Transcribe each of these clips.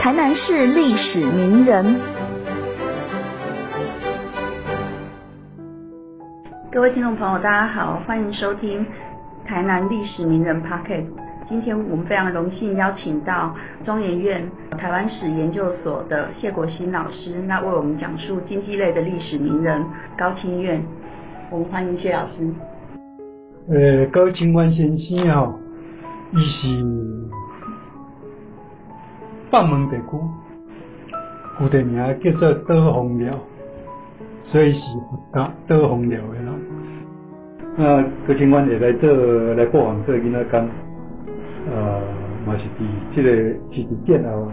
台南市历史名人。各位听众朋友，大家好，欢迎收听台南历史名人 Pocket。今天我们非常荣幸邀请到中研院台湾史研究所的谢国新老师，那为我们讲述经济类的历史名人高清苑。我们欢迎谢老师。呃，高清苑先生哦，伊是放门地区，古地名叫做德丰寮，所以是德德丰寮的人。那高警官会来做来过往做囡仔讲，呃，嘛是伫即个是伫建后，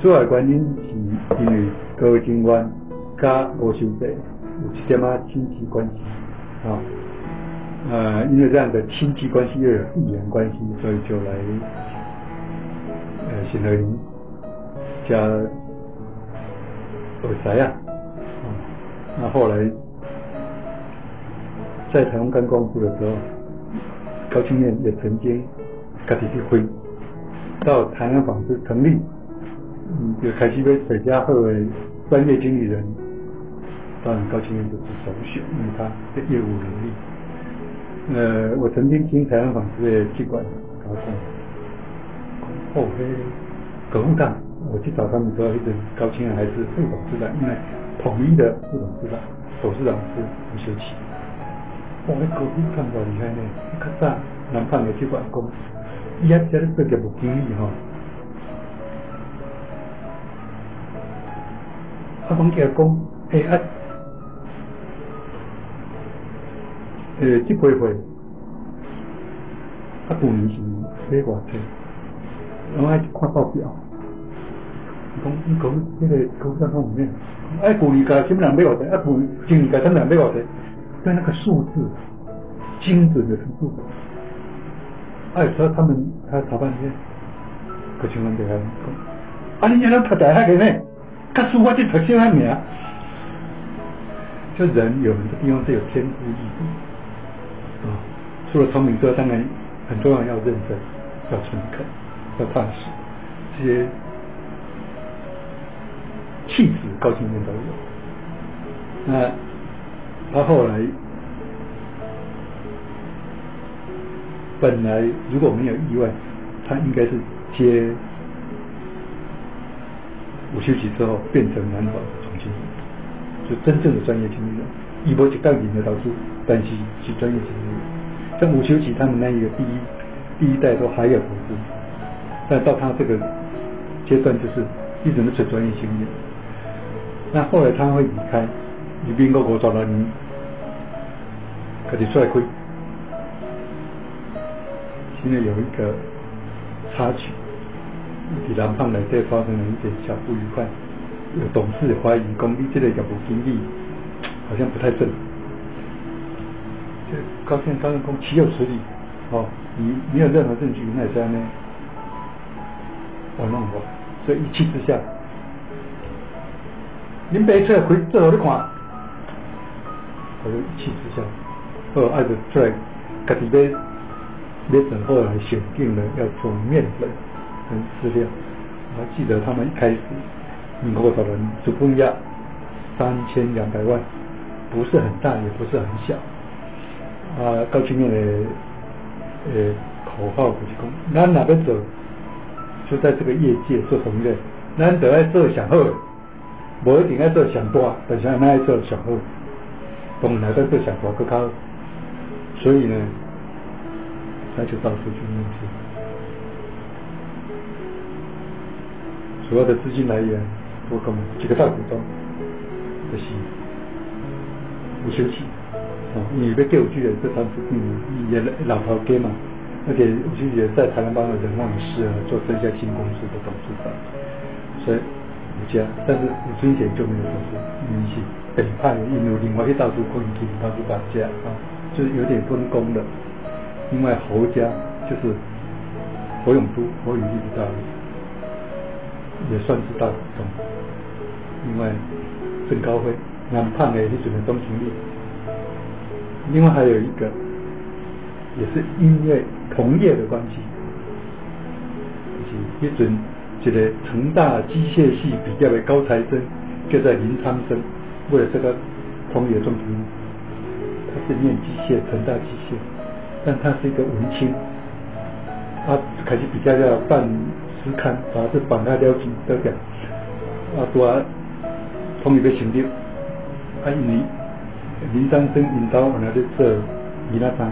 主要原因是因为高警官甲吴秀济有一点仔亲戚关系，啊。呃，因为这样的亲戚关系又有地缘关系，所以就来呃，新德林加耳塞啊，那后来在台湾干光复的时候，高清苑也曾经自己去飞到台湾纺织成立，嗯，就开始被水家后的专业经理人，当然高清苑就是首选，因为他的业务能力。呃，我曾经听台湾纺织的机关搞讲，后黑革命党，我去找他们时候，一直高清还是副董事长，因为统一的副董事长，董事长是吴修齐。哇，那革命党多厉害呢！较早南方的机关讲，伊遐在咧做业务经理吼，啊，讲起来讲，哎啊。诶，即批货，啊，旧年是买偌济，我爱看报表，讲伊讲迄个高山方面，哎，旧年价什么人买偌济，啊，旧今年价什么人买偌济，对那个数字精准的程度，哎，所以他们他吵半天，个情况就讲，啊，你让他读大学个咩？他书法就读什么名？就人有很多地方是有天赋异禀。啊，除了聪明之外，当然很重要，要认真，要诚恳，要踏实，这些气质、高清面都有。那他后来本来如果没有意外，他应该是接吴修齐之后，变成南宝的总经理，就真正的专业经理人。一波就带领的导出，但是是专业经理人。像吴修齐他们那一个第一第一代都还有投资，但到他这个阶段就是一直是专业经理。那后来他会离开，离民国国找到你，开始出来亏。现在有一个插曲，比南胖来这发生了一点小不愉快，有董事怀疑公司这个业务经理。好像不太正，高兴高兴公岂有此理？哦，你没有任何证据，那也在那玩弄我，所以一气之下，您别出来回最后你看，我就一气之下，哦，爱着出来，家己要要等后来选定了要做面粉跟饲料，我还记得他们一开始，民国多少人只分押三千两百万。不是很大，也不是很小。啊，高清面的呃口号就是讲，咱哪边走，就在这个业界做同业，咱得爱做上好，无一定爱做上大，但是咱爱做上好，当然在做上大更较。所以呢，他就到处去面试，主要的资金来源，我讲几个大股东，就是。吴修齐，哦，你被救去的这当时嗯，也老头给嘛，而且吴修齐在台湾帮的人望适合做这家新公司的董事长，所以吴家，但是吴尊贤就没有做事，因为是北派，因为另外去到处混进，到处打架啊，就是有点分工的。另外侯家就是侯永都、侯永利的大也算是大股东。另外郑高辉。南胖的那种的钟情力，另外还有一个，也是因为同业的关系，迄阵一个成大机械系毕业的高材生，就在林昌生，为了这个同业中评，他是念机械，成大机械，但他是一个文青，他开始比较要办诗刊，把这绑他了钱得掉，啊，多同业要成立，啊，因为林昌生引导原来在做米拉山，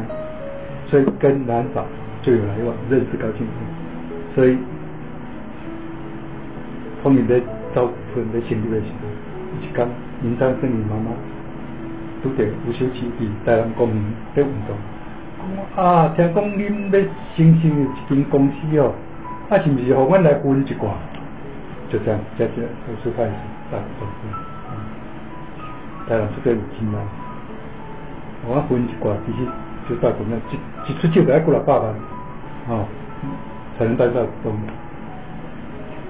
所以跟南法就有来往，认识高庆生，所以。后面在招分在成立的时候，一讲林昌生伊妈妈拄着吴秀奇伫台南公园在运动，讲啊，听讲恁要新成立一间公司哦，啊是毋是互阮来分一寡？就这样，这这公司开始大公司，台南这个有钱啊，我分一寡，其实就大公司，一一出手就要过六百万，哦，才能带到东，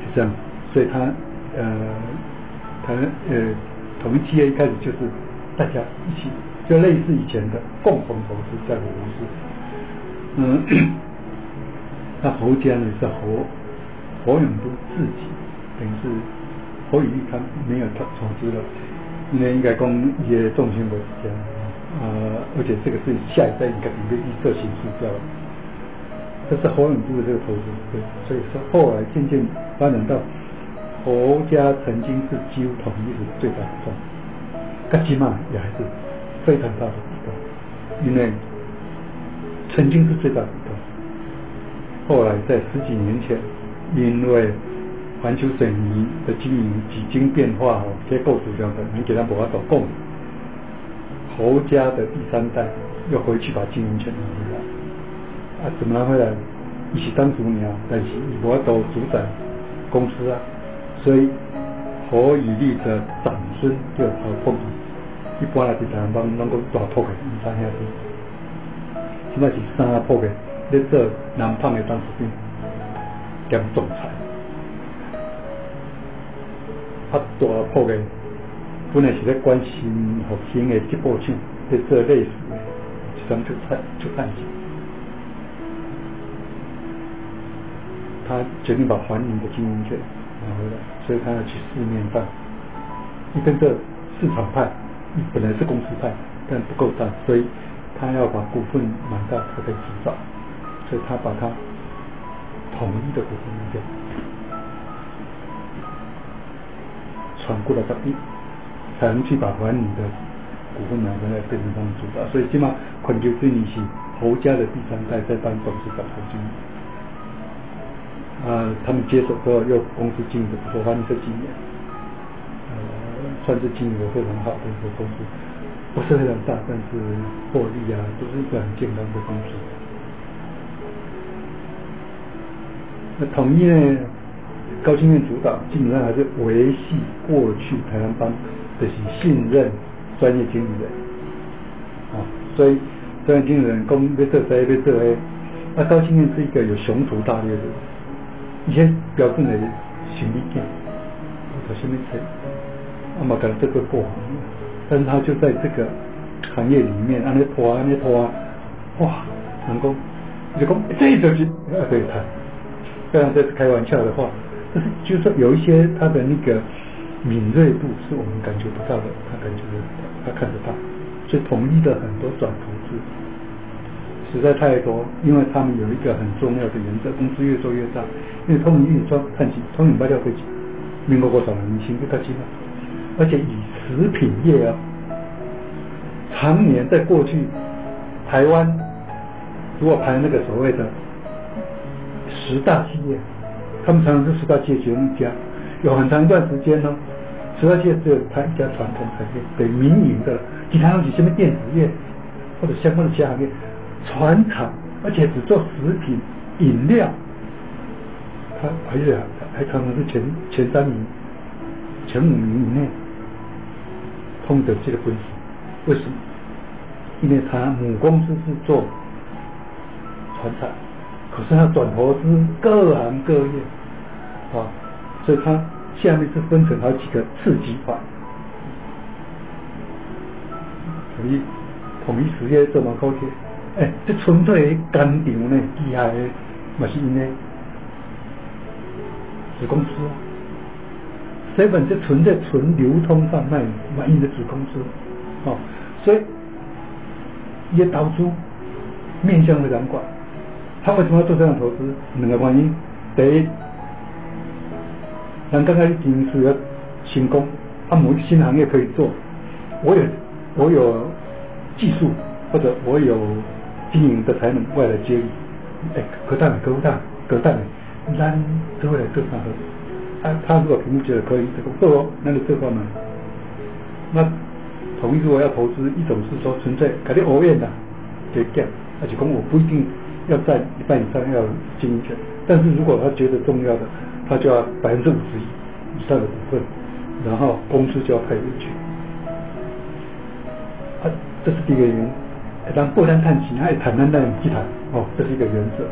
就这样。所以他呃，他呃，同一企业一开始就是大家一起，就类似以前的共同投资这样的模式。嗯，那侯家呢是侯侯永都自己，等于是侯宇立他没有投投资了，那应该讲一些重心不是这样，呃，而且这个是下一代应该准备预测形式掉了。这是侯永都的这个投资，对，所以说后来渐渐发展到。侯家曾经是几乎统一的最大的股东，可起码也还是非常大的股东，因为曾经是最大股东，后来在十几年前，因为环球水泥的经营几经变化哦，结构主要的，你给他把它搞共，侯家的第三代又回去把经营权拿回来，啊，怎么拿回来？一起当主娘，但是我都主宰公司啊。所以侯以立的长孙叫何凤仪，一般来是台湾帮能够大铺的，三兄弟，现在是三铺的，在做南方的当司兵兼总裁，啊大铺的本来是在关心复兴的吉步枪，在做类似的，一张出产出产线，他决定把环宁的经营权。拿回来，所以他要去四面办。一跟着市场派，本来是公司派，但不够大，所以他要把股份买到才可以执照。所以他把他统一的股份卖掉，传过来这边，才能去把还你的股份买回来变成他们主导。所以起码环球水泥是侯家的第三代在当董事长、经理。啊，他们接手之后，又公司经营的不错，反正这几年，呃，算是经营的非常好的一个公司，不是非常大，但是获利啊，都是一个很健康的公司。那统一呢，高经验主导，基本上还是维系过去台湾帮这些信任专业经理人，啊，所以专业经理人公要做 A 要做 A，那高经验是一个有雄图大略的。一些标准的行李件，或者什么车，那么可能这个过行，但是他就在这个行业里面，按那拖按那拖，哇，成功，就讲这就是啊，对他，虽然这是开玩笑的话，但是就是说有一些他的那个敏锐度是我们感觉不到的，他感觉他看得到，所以统一的很多转投资。实在太多，因为他们有一个很重要的原则，公司越做越大。因为通明运装看起，通明白料飞机，民国多少年前就开始了，而且以食品业啊，常年在过去，台湾如果排那个所谓的十大企业，他们常常是十大企业其中一家，有很长一段时间呢，十大企业只有他一家传统产业，对民营的，其他东西什么电子业或者相关的其他行业。船厂，而且只做食品饮料，他而且还常常是前前三名、前五名以内，通得这个公司。为什么？因为他母公司是做船厂，可是他转投资各行各业啊，所以他下面是分成好几个次级块，统一统一实业做马高铁。哎，这纯粹工厂呢，厉害的，嘛是因为，子公司啊，seven 就存在纯流通贩卖满意的子公司，哦，所以也导出面向非常广。他为什么要做这样投资？两个原因，第一，人刚开始经营是要成功，他某一个新行业可以做，我有我有技术或者我有经营的才能，我来接力，哎，可大可大可大。咱都会来做啥？他他如果评估觉得可以，这个哦，那你这块嘛？那同意如果要投资，一种是说纯粹肯定偶然的给减，而且讲我不一定要占一半以上要经营权，但是如果他觉得重要的，他就要百分之五十一以上的股份，然后公司就要派进去。啊，这是第一个原因。当不单谈钱，还谈谈谈其他哦，这是一个原则。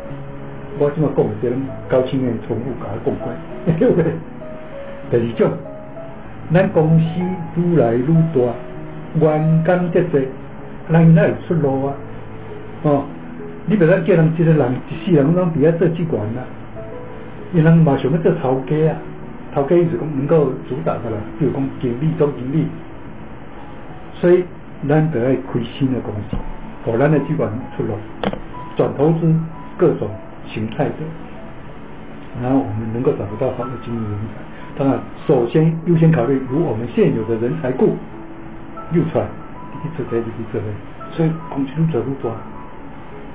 我怎么讲？这种高清的重复甲讲过，对不对？第二种，咱公司愈来愈大，员工得多，咱哪有出路啊？哦，你别咱叫人一个人一世人拢伫遐做机关啦，因人嘛想要做头家啊，头家是讲能够主导的啦，比如讲经理、总经理，所以咱得爱开新的公司，给咱的机关出路，转投资各种。形态的，然后我们能够找得到好的经营人才。当然，首先优先考虑如我们现有的人才库流传，第一次在第一次会，所以空气路走路多。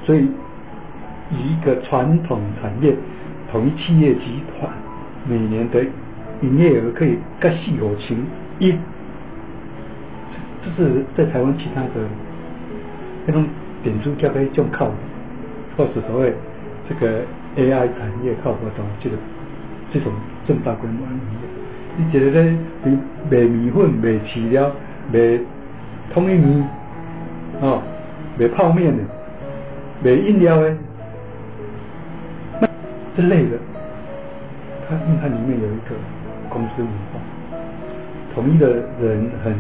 所以，一个传统产业同一企业集团每年的营业额可以各细有情一，这是在台湾其他的那种点数叫做一种靠，或是所谓。这个 AI 产业靠不到这个这种正大规模的营业，你觉得呢？你卖米粉、卖饲料、卖通玉米，哦，卖泡面的、卖饮料的，这类的，他因为它里面有一个公司文化，统一的人很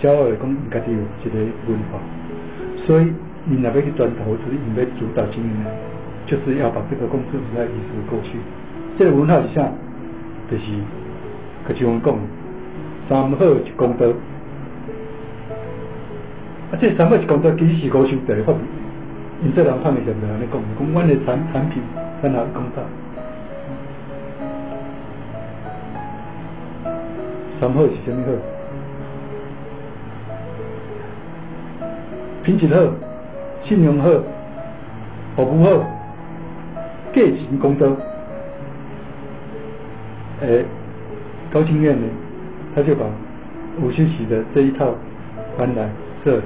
骄傲的讲，家己有一个文化，所以你那边去转投资，你要主导经营呢？就是要把这个公司文化移植过去，这个文化是啥？就是，可像我讲，三好一功德，啊，这三好一功德其实是高收第一法律，因这人判的是不安尼讲，讲阮的产产品在哪公道？三好是什么好？品质好，信用好，服务好。借行功德，诶，高清院呢，他就把吴兴喜的这一套搬来设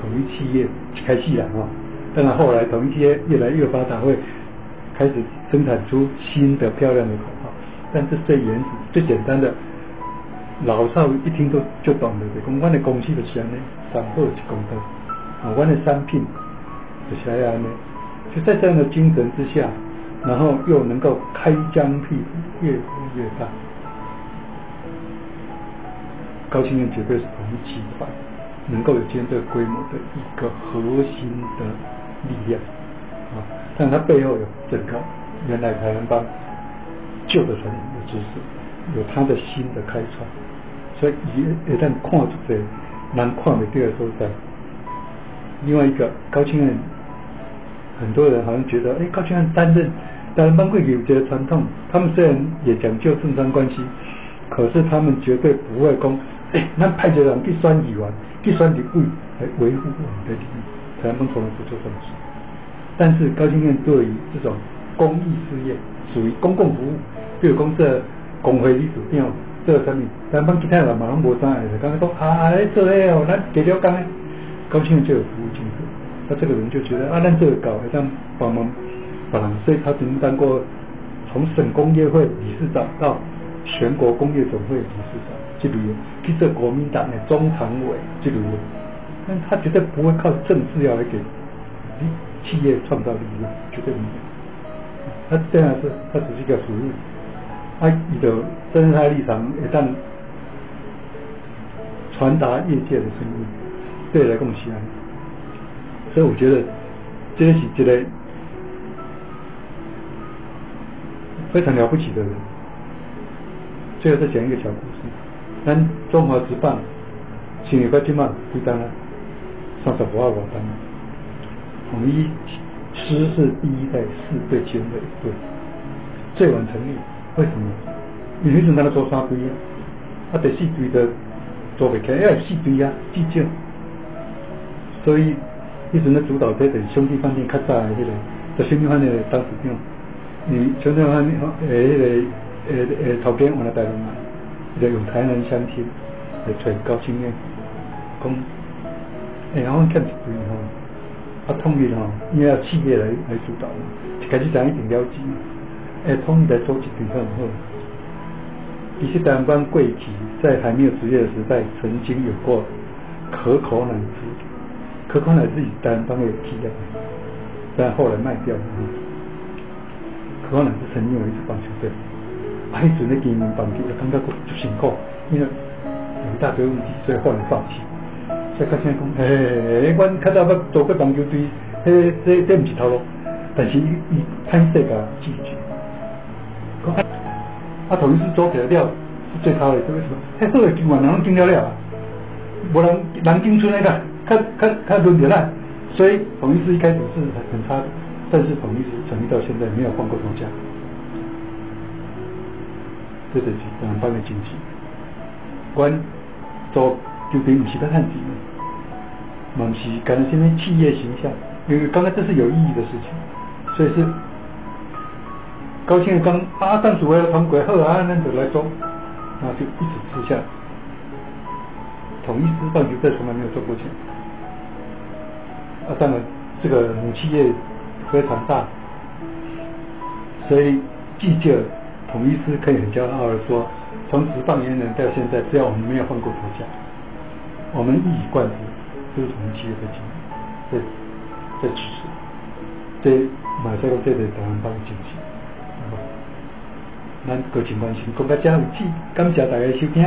统一企业开戏了啊。当然后来统一企业越来越发达，会开始生产出新的漂亮的口号。但是最原始、最简单的，老少一听都就懂了。讲我的公司就是安尼，三好一功德，啊，我的产品就是安尼。就在这样的精神之下。然后又能够开疆辟土，越活越大。高清院绝对是同一集团能够有今天这个规模的一个核心的力量啊！但它背后有整个原来台湾帮旧的传统的知识，有它的新的开创，所以一一旦看出这难看的第二所在。另外一个高清院，很多人好像觉得，哎，高清院担任。但是，班贵有这个传统，他们虽然也讲究政商关系，可是他们绝对不会讲，哎，那派这人去选议员，去选立委来维护我们的利益，台湾从来不做这种事。但是高新院对于这种公益事业，属于公共服务，比如公社工会理事长，这什么，咱帮其他人马上无啥的，刚刚说啊，来做诶哦，咱给了工，高新院就有服务精神，那这个人就觉得啊，咱这个搞，好像帮忙帮忙。所以他曾经当过从省工业会理事长到全国工业总会理事长，这旅游，去做国民党的中常委，这旅游，但他绝对不会靠政治要来给企业创造利润，绝对没有。他这样是，他只是一个服务，他伊就站在他立场，一旦传达业界的声音，对来贡献。所以我觉得这是一个。非常了不起的人，最后再讲一个小故事。咱中华职棒，成立到今嘛几单啊？三十五万多单。统一师是第一代四队其中的一队，最晚成立。为什么？因为迄阵咱做三队啊，啊第四队的做不开，因为四队啊计较，所以一直咧主导这个兄弟饭店较早的迄个，在兄弟饭店当时长，你兄弟饭店诶迄个诶诶头家换来台湾来，就用台南乡亲来找高兴的，讲，诶，我欠一队吼，啊统一吼，因为企业来来主导嘛，一开始咱一定了解，诶，统一来做一队很好。其实台湾贵体在还没有职业的时代，曾经有过可口奶汁，可口奶汁以台湾有批的，但后来卖掉了。可口奶汁曾经有一支棒球队，啊，迄阵咧经营棒球就感觉就辛苦，因为有一大堆问题，所以后来放弃。所以到现在讲，嘿，阮较早要做过棒球队，嘿，这这毋是头路，但是伊伊坦率甲拒绝。啊，统一是做起来了是最差的，是为什么？迄好的球员人拢经了了，无人人进村那个，较较较轮着咱，所以统一是一开始是很很差的，但是统一是成立到现在没有换过头家，这就是两方的经济。阮做球队不是在赚钱，嘛是干什么企业形象，因为刚刚这是有意义的事情，所以是。高兴的讲啊，当主委通过好啊，咱就来做，那就一直吃下。统一支棒球队从来没有赚过钱，啊，当然这个母企业非常大，所以记者统一师可以很骄傲的说，从十棒元年到现在，只要我们没有换过头家，我们一以贯之，都同企业在经营，在在支持，这马赛克这类台湾棒经济。咱各情关心，更加加有志，感谢大家收听。